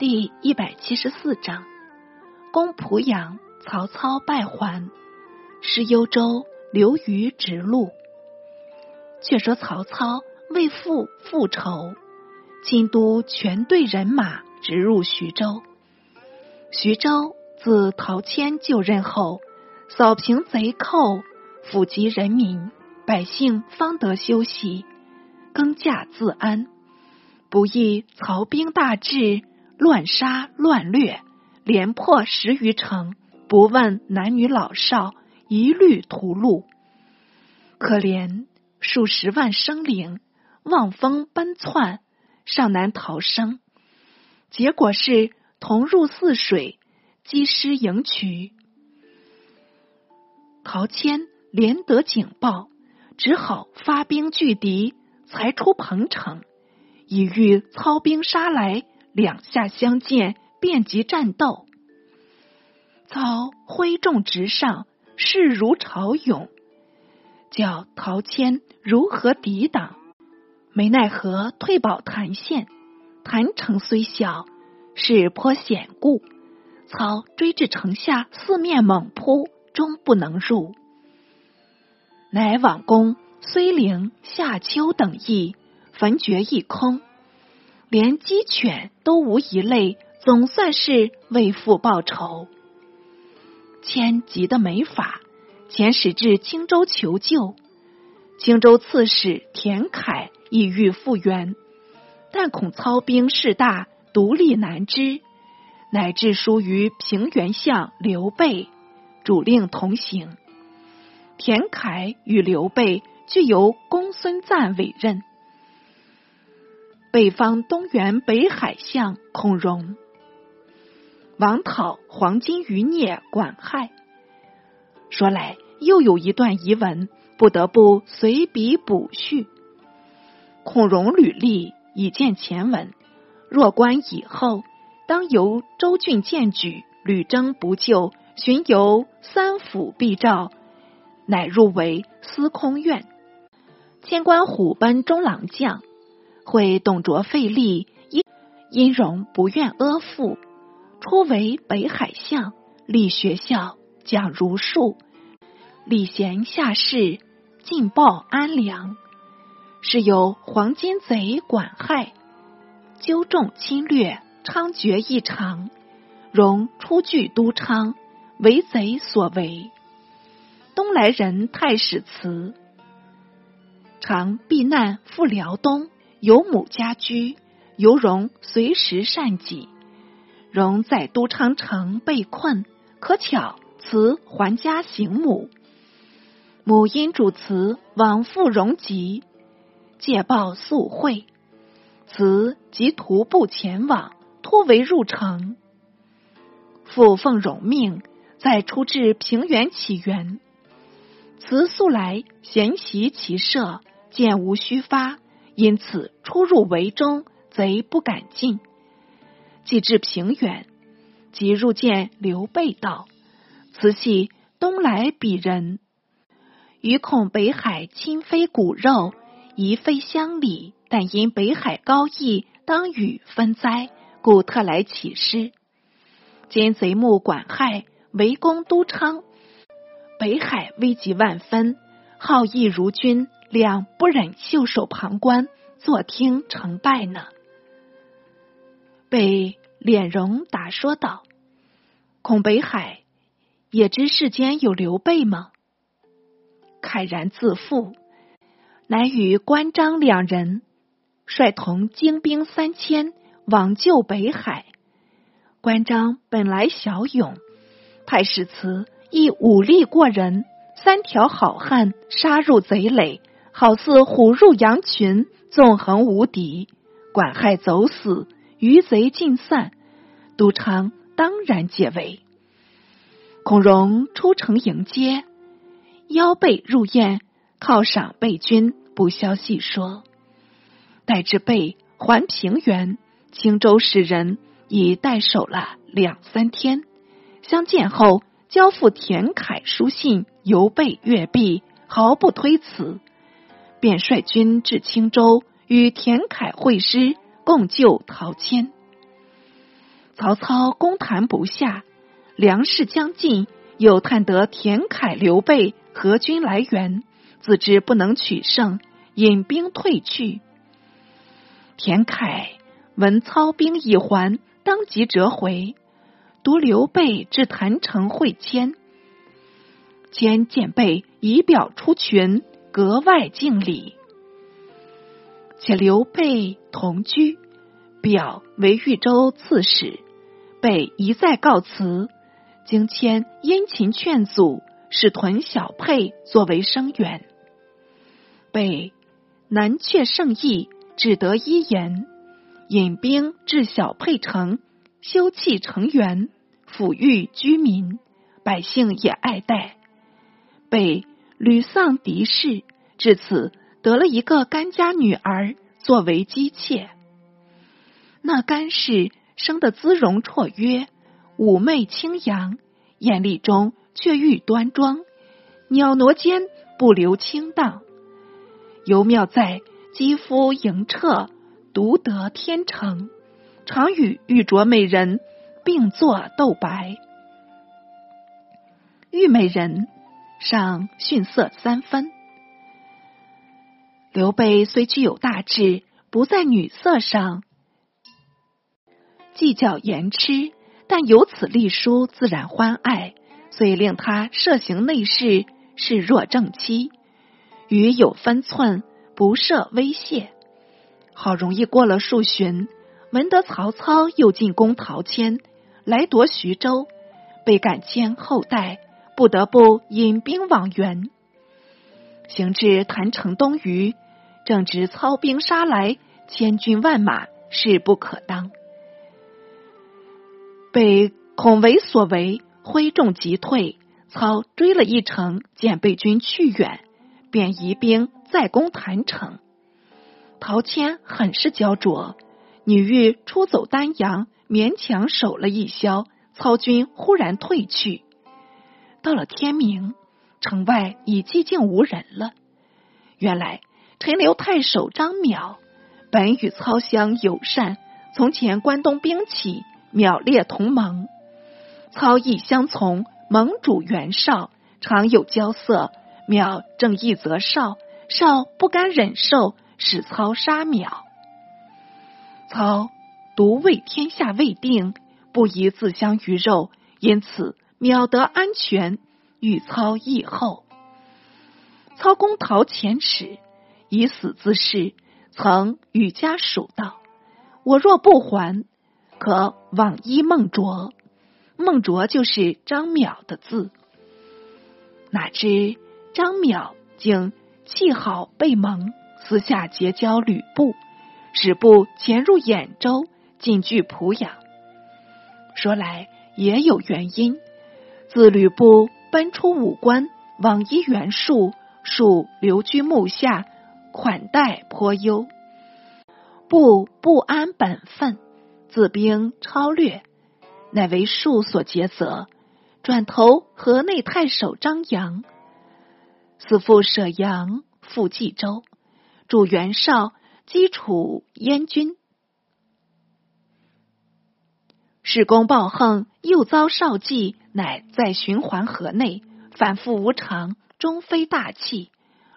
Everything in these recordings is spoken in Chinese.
第一百七十四章，公濮阳，曹操败还，失幽州，刘虞直路。却说曹操为父复仇，京都全队人马直入徐州。徐州自陶谦就任后，扫平贼寇，抚及人民，百姓方得休息，耕稼自安。不意曹兵大至。乱杀乱掠，连破十余城，不问男女老少，一律屠戮。可怜数十万生灵望风奔窜，尚难逃生。结果是同入泗水，击师迎渠。陶谦连得警报，只好发兵拒敌，才出彭城，以欲操兵杀来。两下相见，便即战斗。操挥众直上，势如潮涌，叫陶谦如何抵挡？没奈何，退保谭县。谭城虽小，势颇险固。操追至城下，四面猛扑，终不能入。乃往攻睢陵、夏丘等邑，焚绝一空。连鸡犬都无一类，总算是为父报仇。谦急得没法，遣使至青州求救。青州刺史田楷意欲复援，但恐操兵势大，独立难支，乃至书于平原相刘备，主令同行。田楷与刘备俱由公孙瓒委任。北方东原北海相孔融，王讨黄金余孽管亥。说来又有一段遗文，不得不随笔补叙。孔融履历已见前文，若官以后，当由周郡荐举，屡征不就，寻游三府必召，乃入为司空院，迁官虎贲中郎将。会董卓费力，因殷荣不愿阿附，初为北海相，立学校，讲儒术，礼贤下士，进报安良。是有黄金贼管亥，纠众侵略，猖獗异常。荣出据都昌，为贼所为。东来人太史慈，常避难赴辽东。有母家居，由荣随时善己。荣在都昌城被困，可巧辞还家行母。母因主辞往赴荣籍，借报速会。辞即徒步前往，突围入城。父奉荣命，再出至平原起源。辞素来闲习其社，见无虚发。因此出入围中，贼不敢进。既至平原，即入见刘备道：“此系东来鄙人，余恐北海亲非骨肉，宜非乡里。但因北海高义，当与分灾，故特来起师。今贼目管亥围攻都昌，北海危急万分，好义如君。”两不忍袖手旁观，坐听成败呢？被脸容答说道：“孔北海也知世间有刘备吗？”慨然自负，乃与关张两人率同精兵三千往救北海。关张本来骁勇，太史慈亦武力过人，三条好汉杀入贼垒。好似虎入羊群，纵横无敌。管亥走死，余贼尽散，都昌当然解围。孔融出城迎接，邀备入宴，犒赏备军，不消细说。待至备还平原，青州使人已待守了两三天。相见后，交付田楷书信，犹备阅毕，毫不推辞。便率军至青州，与田楷会师，共救陶谦。曹操攻谈不下，粮食将尽，又探得田凯、刘备合军来援，自知不能取胜，引兵退去。田凯闻操兵已还，当即折回，独刘备至谭城会谦。谦见备，以表出群，格外敬礼。且刘备同居，表为豫州刺史，被一再告辞。经谦殷勤劝阻，使屯小沛作为声援。被南阙圣意。只得一言，引兵至小沛城，修葺城垣，抚育居民，百姓也爱戴。被屡丧敌士，至此得了一个甘家女儿作为姬妾。那甘氏生得姿容绰约，妩媚清扬，艳丽中却欲端庄，袅娜间不留清荡。尤妙在。肌肤莹澈，独得天成，常与玉镯美人并坐斗白。玉美人上逊色三分。刘备虽具有大志，不在女色上计较言痴，但有此隶书，自然欢爱，遂令他设行内侍，视若正妻，与有分寸。不设威胁，好容易过了数旬，闻得曹操又进攻陶谦，来夺徐州，被赶迁后代，不得不引兵往援。行至谭城东隅，正值操兵杀来，千军万马，势不可当。被孔维所为，挥众急退。操追了一程，见备军去远，便移兵。再攻谭城，陶谦很是焦灼。女欲出走丹阳，勉强守了一宵。操军忽然退去，到了天明，城外已寂静无人了。原来陈留太守张邈本与操相友善，从前关东兵起，邈列同盟。操亦相从，盟主袁绍常有交色，邈正义则少。少不甘忍受，使操杀邈。操独为天下未定，不宜自相鱼肉，因此邈得安全，与操议后。操公逃前时，以死自誓，曾与家属道：“我若不还，可往依孟卓。”孟卓就是张邈的字。哪知张邈竟。气好被蒙，私下结交吕布，使部潜入兖州，进据濮阳。说来也有原因，自吕布奔出武关，往依袁术，术留居幕下，款待颇优。布不安本分，自兵超略，乃为术所劫责，转投河内太守张扬。死父舍阳，复冀州，主袁绍击楚燕军。史公暴横，又遭少计，乃在循环河内，反复无常，终非大器。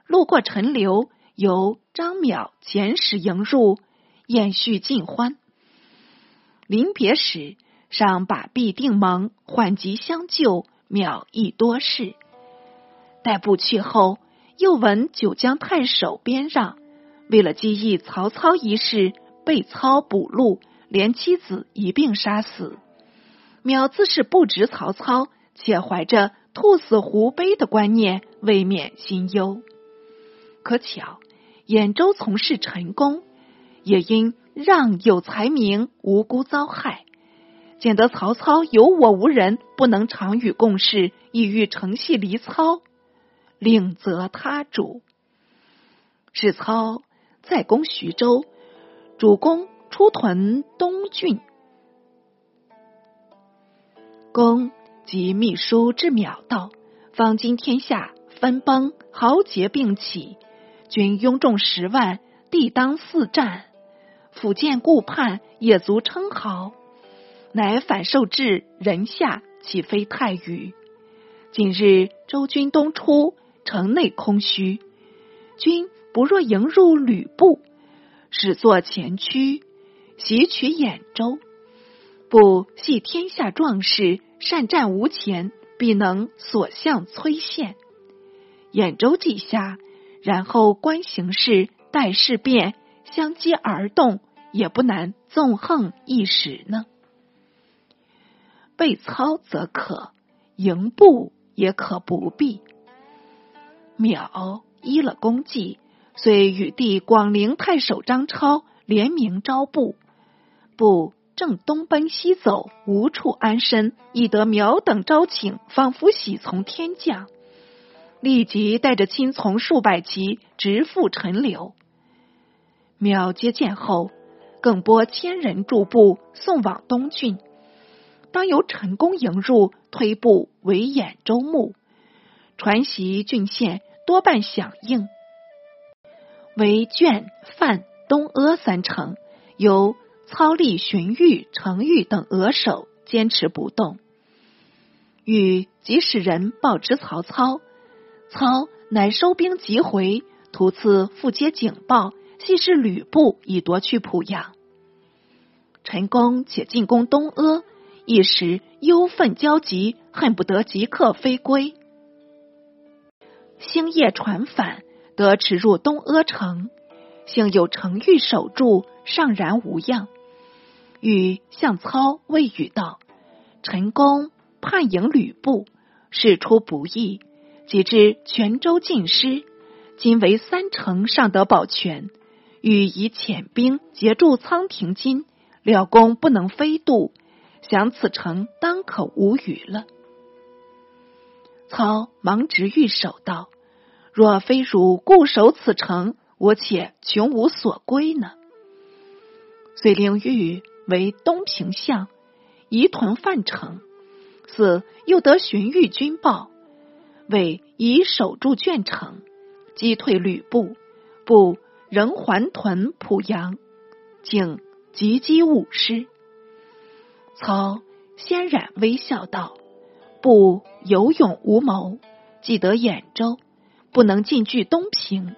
路过陈留，由张邈遣使迎入，宴叙尽欢。临别时，尚把臂定盟，缓急相救，邈亦多事。待不去后，又闻九江太守边让为了激议曹操一事，被操捕录，连妻子一并杀死。邈自是不值曹操，且怀着兔死狐悲的观念，未免心忧。可巧兖州从事陈宫，也因让有才名，无辜遭害。见得曹操有我无人，不能常与共事，意欲承系离操。另择他主，史操再攻徐州，主公出屯东郡，公及秘书至邈道，方今天下分崩，豪杰并起，军拥众十万，地当四战，辅建顾盼，也足称豪。乃反受至人下，岂非太愚？今日周军东出，城内空虚，君不若迎入吕布，始作前驱，袭取兖州。不系天下壮士，善战无前，必能所向摧陷。兖州既下，然后观形势，待事变，相机而动，也不难纵横一时呢。备操则可，营部也可不必。淼依了功绩，遂与弟广陵太守张超联名招部，部正东奔西走，无处安身，亦得苗等招请，仿佛喜从天降。立即带着亲从数百骑直赴陈留。苗接见后，更拨千人驻部送往东郡。当由陈宫迎入，推步为兖州牧，传习郡县多半响应。为卷范东阿三城，由操立荀彧、程昱等额守，坚持不动。禹即使人报知曹操。操乃收兵急回，途次复接警报，系是吕布已夺去濮阳。陈宫且进攻东阿，一时忧愤交集，恨不得即刻飞归。星夜传返，得驰入东阿城，幸有程昱守住，尚然无恙。禹向操谓语道：“陈宫叛迎吕布，事出不意。”及至泉州尽失，今为三城尚得保全，欲以遣兵截住仓亭津，料公不能飞渡，想此城当可无虞了。操忙执御守道：“若非汝固守此城，我且穷无所归呢。”遂令玉为东平相，移屯范城。四又得荀彧军报。为以守住卷城，击退吕布，布仍还屯濮阳，竟急击武师。操先然微笑道：“不有勇无谋，既得兖州，不能进据东平，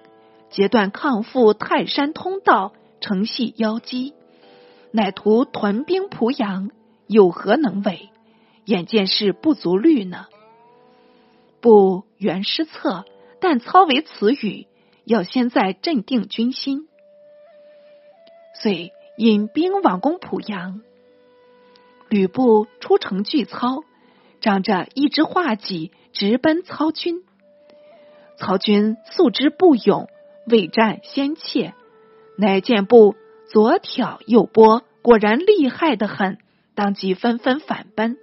截断抗复泰山通道，承系妖姬，乃图屯兵濮阳，有何能为？眼见是不足虑呢。”不原失策，但操为此语，要先在镇定军心。遂引兵往攻濮阳。吕布出城拒操，仗着一支画戟，直奔操军。曹军素知不勇，未战先怯，乃见布左挑右拨，果然厉害的很，当即纷纷反奔。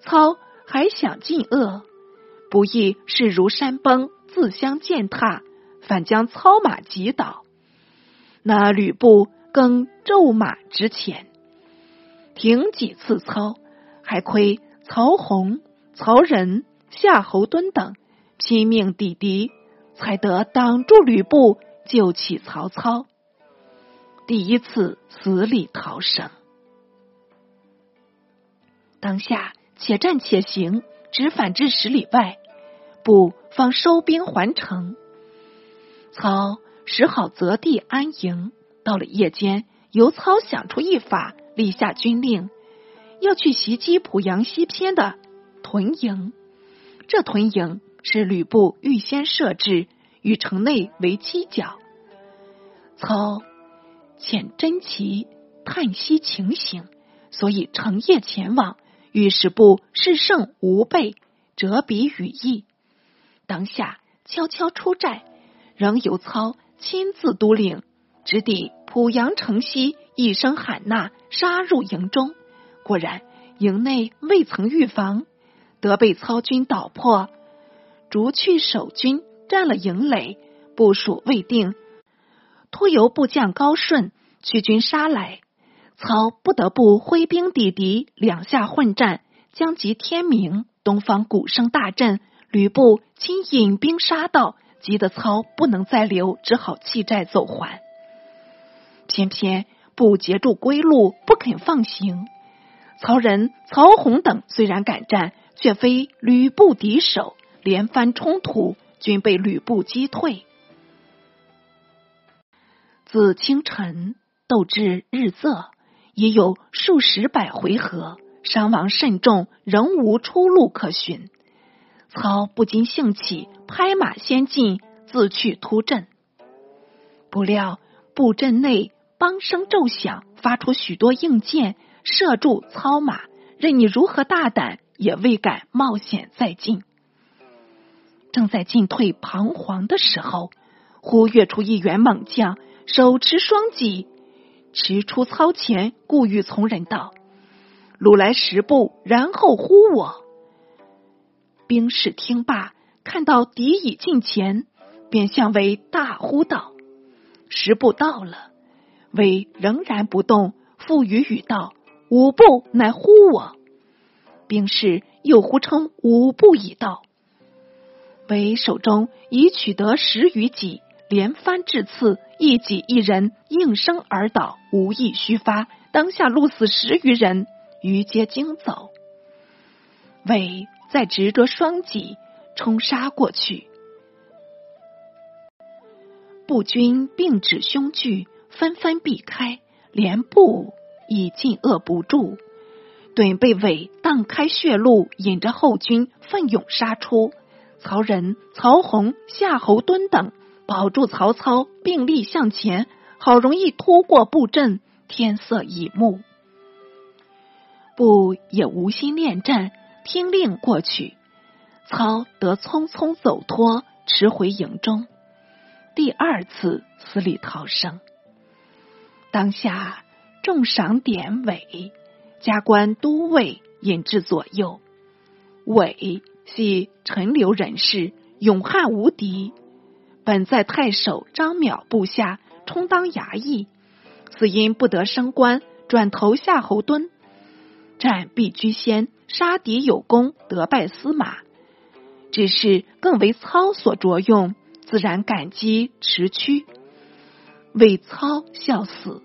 操还想进恶。不意势如山崩，自相践踏，反将操马击倒。那吕布更骤马直前，停几次操，还亏曹洪、曹仁、夏侯惇等拼命抵敌，才得挡住吕布，救起曹操。第一次死里逃生。当下且战且行。直返至十里外，不方收兵还城。操使好择地安营。到了夜间，由操想出一法，立下军令，要去袭击濮阳西偏的屯营。这屯营是吕布预先设置，与城内为犄角。操遣真奇探息情形，所以成夜前往。御史部是胜无备，折笔羽翼。当下悄悄出寨，仍由操亲自督领，直抵濮阳城西，一声喊呐，杀入营中。果然营内未曾预防，得被操军捣破，逐去守军，占了营垒，部署未定，突由部将高顺驱军杀来。操不得不挥兵抵敌，两下混战，将及天明，东方鼓声大震，吕布亲引兵杀到，急得操不能再留，只好弃寨走还。偏偏不截住归路，不肯放行。曹仁、曹洪等虽然敢战，却非吕布敌手，连番冲突，均被吕布击退。自清晨斗至日昃，已有数十百回合，伤亡甚重，仍无出路可寻。操不禁兴起，拍马先进，自去突阵。不料布阵内梆声骤响，发出许多硬箭，射住操马。任你如何大胆，也未敢冒险再进。正在进退彷徨的时候，忽跃出一员猛将。手持双戟，驰出操前，故欲从人道：“鲁来十步，然后呼我。”兵士听罢，看到敌已近前，便向为大呼道：“十步到了。”为仍然不动，复语语道：“五步，乃呼我。”兵士又呼称：“五步已到。”为手中已取得十余戟。连番致刺，一戟一人应声而倒，无意虚发。当下鹿死十余人，余皆惊走。韦再执着双戟冲杀过去，步军并指凶惧，纷纷避开，连步已进扼不住。盾被韦荡开血路，引着后军奋勇杀出。曹仁、曹洪、夏侯惇等。保住曹操，并力向前，好容易突过布阵。天色已暮，布也无心恋战，听令过去。操得匆匆走脱，驰回营中。第二次死里逃生。当下重赏典韦，加官都尉，引至左右。韦系陈留人士，勇悍无敌。本在太守张邈部下，充当衙役，死因不得升官，转投夏侯惇，战必居先，杀敌有功，得拜司马。只是更为操所着用，自然感激持屈，为操笑死。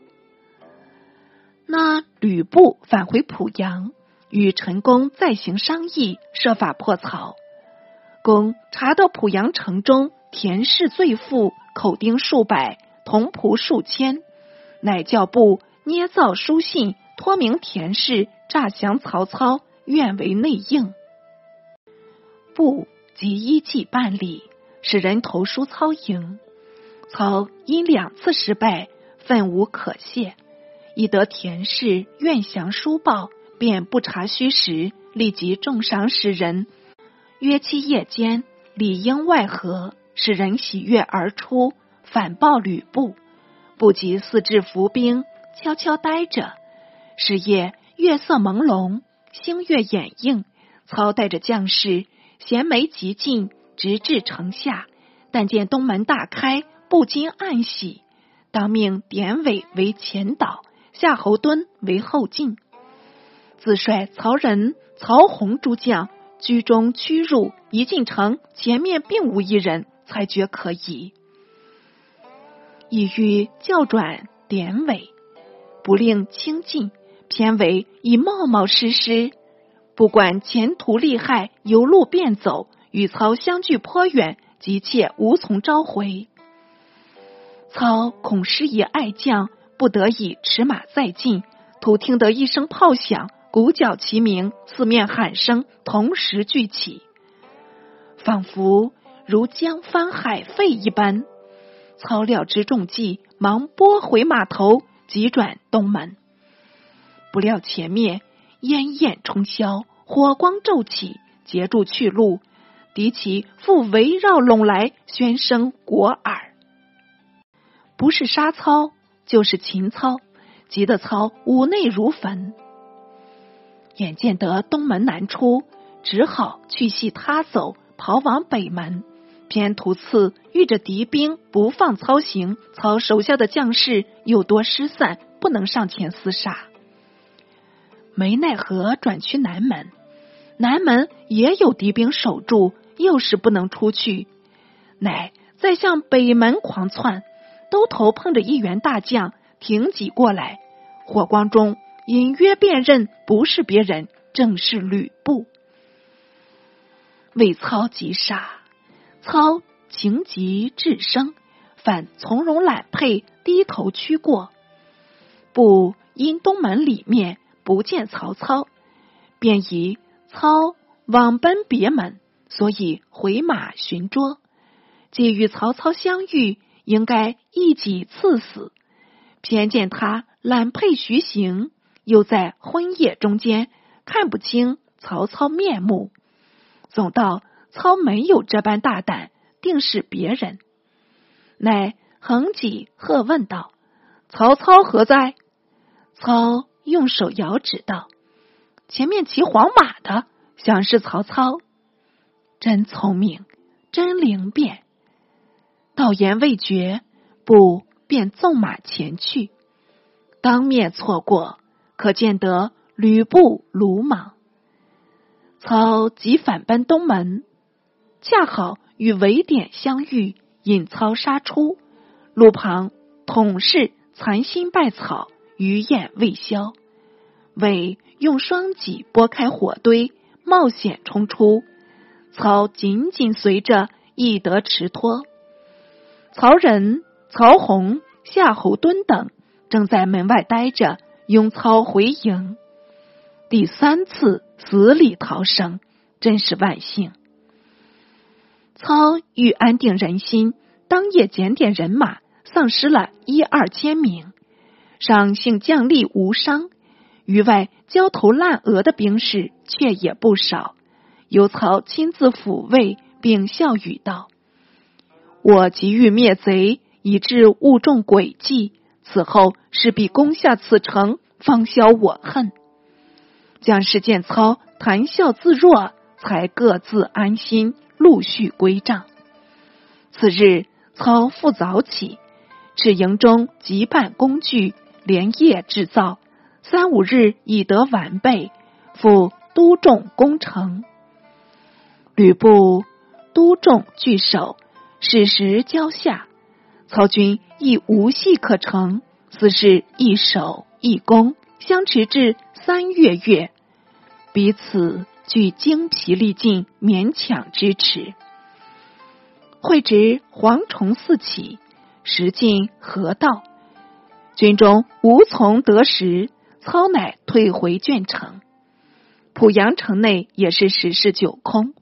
那吕布返回濮阳，与陈宫再行商议，设法破曹。公查到濮阳城中。田氏罪妇口丁数百，同仆数千，乃教部捏造书信，托名田氏诈降曹操，愿为内应。部即依计办理，使人投书操营。操因两次失败，愤无可泄，已得田氏愿降书报，便不查虚实，立即重赏使人。约期夜间，里应外合。使人喜悦而出，反报吕布，不及四至伏兵，悄悄待着。是夜月色朦胧，星月掩映，操带着将士衔枚急进，直至城下。但见东门大开，不禁暗喜，当命典韦为前导，夏侯惇为后进，自率曹仁、曹洪诸将居中驱入。一进城，前面并无一人。才觉可疑，意欲教转典韦，不令轻进，偏为以冒冒失失，不管前途利害，由路便走，与曹相距颇远，急切无从召回。操恐失以爱将，不得已驰马再进，突听得一声炮响，鼓角齐鸣，四面喊声同时聚起，仿佛。如江翻海沸一般，操料之中计，忙拨回马头，急转东门。不料前面烟焰冲霄，火光骤起，截住去路。敌骑复围绕拢来，喧声裹耳。不是杀操，就是擒操，急得操五内如焚。眼见得东门难出，只好去系他走，跑往北门。偏途次遇着敌兵不放操行，操手下的将士又多失散，不能上前厮杀。没奈何，转去南门，南门也有敌兵守住，又是不能出去，乃再向北门狂窜。兜头碰着一员大将挺戟过来，火光中隐约辨认不是别人，正是吕布。魏操急杀，操情急智生，反从容揽佩，低头屈过。不因东门里面不见曹操，便以操往奔别门，所以回马寻捉。既与曹操相遇，应该一戟刺死，偏见他揽佩徐行，又在昏夜中间看不清曹操面目。总道操没有这般大胆，定是别人。乃横戟喝问道：“曹操何在？”操用手摇指道：“前面骑黄马的，想是曹操。真聪明，真灵便。道言未绝，不便纵马前去，当面错过，可见得吕布鲁莽。操急反奔东门，恰好与韦典相遇，引操杀出。路旁统是残心败草。”余焰未消，韦用双戟拨开火堆，冒险冲出。操紧紧随着，亦得持脱。曹仁、曹洪、夏侯惇等正在门外待着，拥操回营。第三次死里逃生，真是万幸。操欲安定人心，当夜检点人马，丧失了一二千名。上幸将吏无伤，余外焦头烂额的兵士却也不少。由曹亲自抚慰，并笑语道：“我急欲灭贼，以致误中诡计，此后势必攻下此城，方消我恨。”将士见操谈笑自若，才各自安心，陆续归帐。次日，操复早起，至营中急办工具。连夜制造，三五日已得完备，复督众攻城。吕布督众据守，矢石交下，曹军亦无隙可乘，此事一守一攻，相持至三月月，彼此俱精疲力尽，勉强支持。会值蝗虫四起，时进河道。军中无从得食，操乃退回卷城。濮阳城内也是十室九空，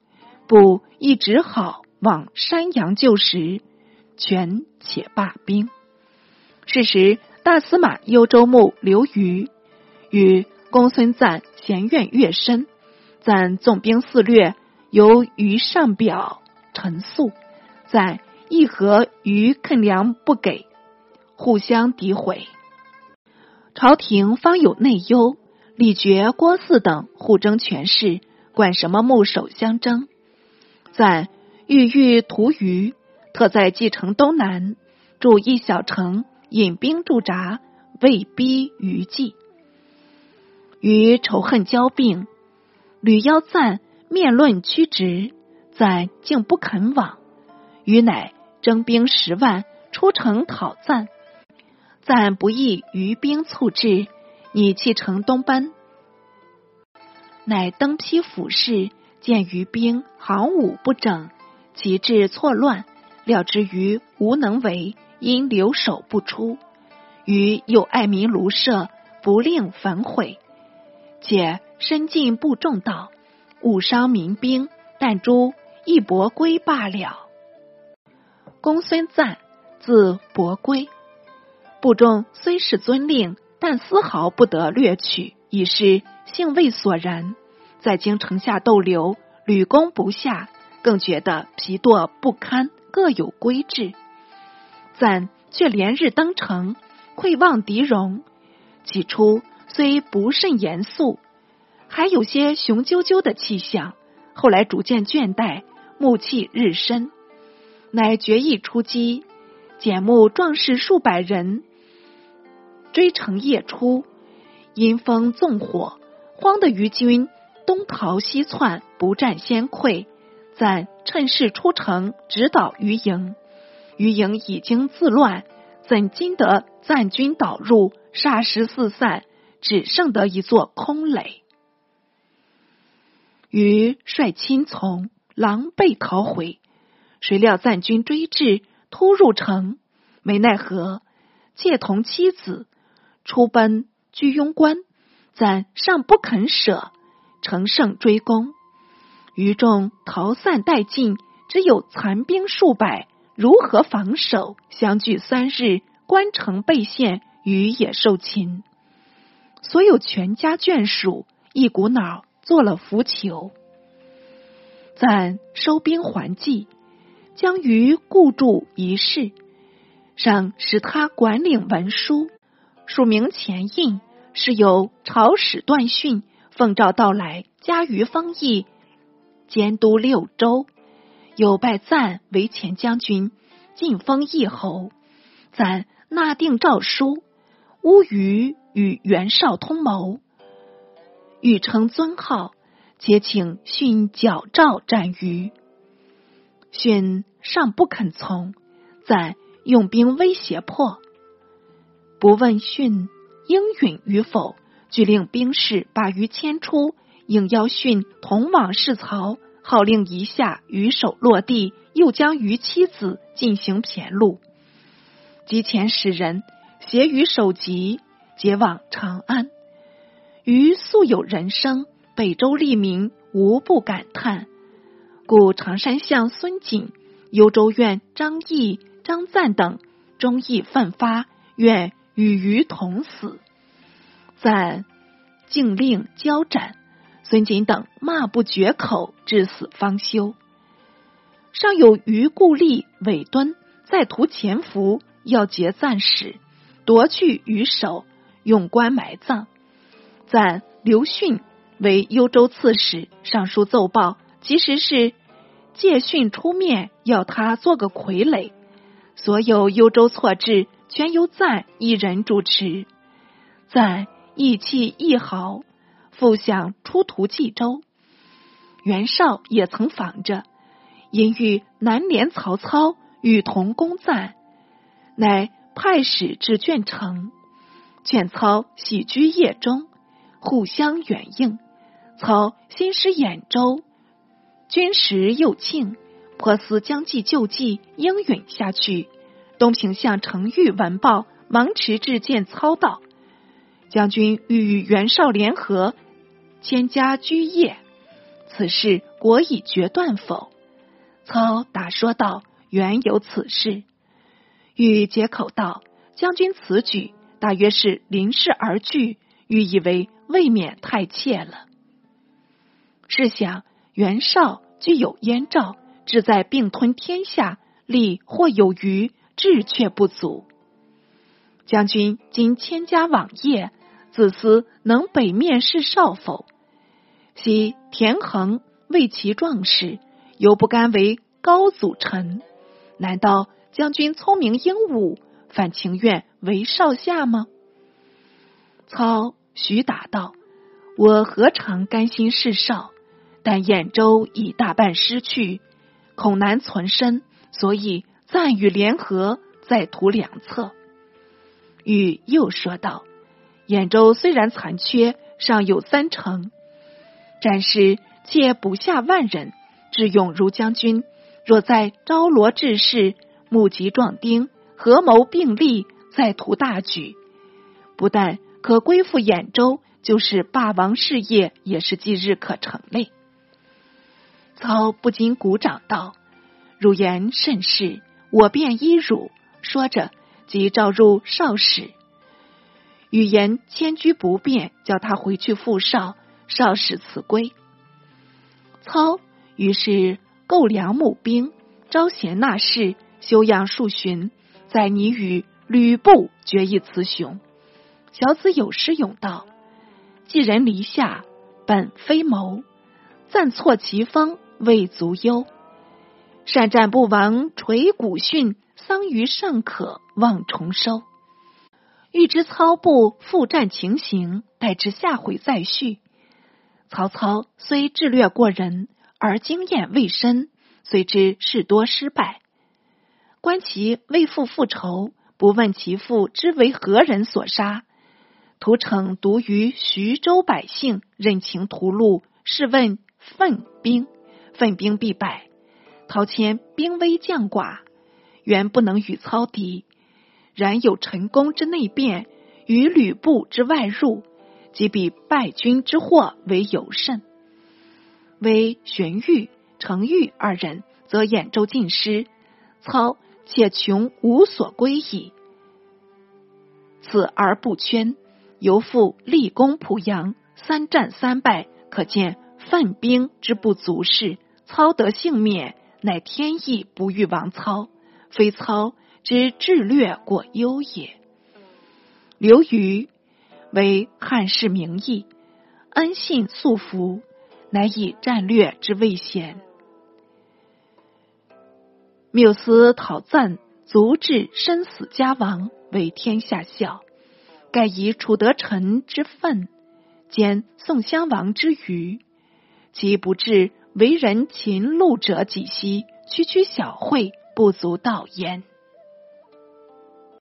不亦只好往山阳救食，权且罢兵。是时，大司马幽州牧刘虞与公孙瓒嫌怨越深，瓒纵兵肆掠，由于上表陈诉，瓒亦和于肯粮不给。互相诋毁，朝廷方有内忧，李傕、郭汜等互争权势，管什么牧守相争？赞郁郁屠虞，特在蓟城东南筑一小城，引兵驻扎，未逼虞计。与仇恨交并，吕邀赞面论屈直，赞竟不肯往，虞乃征兵十万出城讨赞。赞不意于兵促至，拟弃城东奔，乃登披俯视，见于兵行伍不整，旗帜错乱，料之余无能为，因留守不出。余又爱民庐舍，不令焚毁，且身进部众道，误伤民兵，但诛一伯归罢了。公孙瓒，字伯归。部众虽是遵令，但丝毫不得掠取，已是性未所然。在京城下逗留，屡攻不下，更觉得疲惰不堪，各有归志。赞却连日登城，窥望敌容。起初虽不甚严肃，还有些雄赳赳的气象。后来逐渐倦怠，暮气日深，乃决意出击。简目壮士数百人。追城夜出，阴风纵火，慌得余军东逃西窜，不战先溃。赞趁势出城，直捣余营。余营已经自乱，怎经得赞军导入，霎时四散，只剩得一座空垒。余率亲从，狼狈逃回。谁料赞军追至，突入城，没奈何，借同妻子出奔居庸关，赞尚不肯舍，乘胜追攻。余众逃散殆尽，只有残兵数百，如何防守？相距三日，关城被陷，余也受擒。所有全家眷属一股脑做了浮囚。暂收兵还计。将于固住一事，上使他管领文书，署名前印，是由朝使断训，奉诏到来，加于方邑，监督六州，有拜赞为前将军，晋封义侯。赞纳定诏书，乌余与袁绍通谋，欲称尊号，且请训矫诏斩于。训尚不肯从，赞用兵威胁破，不问训应允与否，俱令兵士把鱼牵出，应邀训同往视曹，号令一下，鱼首落地，又将鱼妻子进行谝录。及前使人携鱼首级，结往长安。余素有人生，北周利民无不感叹。故常山相孙景、幽州院张毅、张赞等忠义奋发，愿与鱼同死。赞竟令交斩，孙瑾等骂不绝口，至死方休。尚有余故吏韦敦在途潜伏，要劫赞使，夺去余首，用棺埋葬。赞刘训为幽州刺史，上书奏报，其实是。借训出面要他做个傀儡，所有幽州错置全由赞一人主持。赞义气一毫，复想出图冀州。袁绍也曾防着，因遇南连曹操与同攻赞，乃派使至鄄城，劝操喜居邺中，互相远应。操心失兖州。军时又庆，颇思将计就计，应允下去。东平相程昱闻报，忙持至见操道：“将军欲与袁绍联合，迁家居业，此事国已决断否？”操答说道：“原有此事。”欲解口道：“将军此举，大约是临事而惧，欲以为未免太怯了。”试想。袁绍具有燕赵，志在并吞天下，力或有余，志却不足。将军今千家往业，子思能北面视少否？昔田横为其壮士，犹不甘为高祖臣。难道将军聪明英武，反情愿为少下吗？操徐答道：“我何尝甘心视少？”但兖州已大半失去，恐难存身，所以暂与联合，再图两策。禹又说道：“兖州虽然残缺，尚有三城，战士皆不下万人，智勇如将军。若在招罗志士，募集壮丁，合谋并力，再图大举，不但可归附兖州，就是霸王事业，也是即日可成嘞。”操不禁鼓掌道：“汝言甚是，我便依汝。”说着，即召入少使，语言迁居不便，叫他回去复少。少使辞归。操于是购粮募兵，招贤纳士，休养数旬，在你与吕布决一雌雄。小子有诗咏道：“寄人篱下，本非谋，暂错其方。”未足忧，善战不亡垂古训，桑榆尚可望重收。欲知操部复战情形，待至下回再续。曹操虽智略过人，而经验未深，虽知事多失败。观其为父复仇，不问其父之为何人所杀，屠城独于徐州百姓认情屠戮，试问奋兵，奋兵必败。陶谦兵微将寡，原不能与操敌，然有陈宫之内变，与吕布之外入，即比败军之祸为尤甚。为荀彧、程昱二人，则兖州尽失，操且穷无所归矣。此而不圈。犹复立功濮阳，三战三败，可见奋兵之不足是。操得幸免，乃天意不欲亡操，非操之智略过优也。刘虞为汉室名义，恩信素服，乃以战略之未贤。缪斯讨赞，足智生死家亡，为天下笑。盖以楚得臣之愤，兼宋襄王之余，其不至为人擒戮者几息？区区小惠，不足道焉。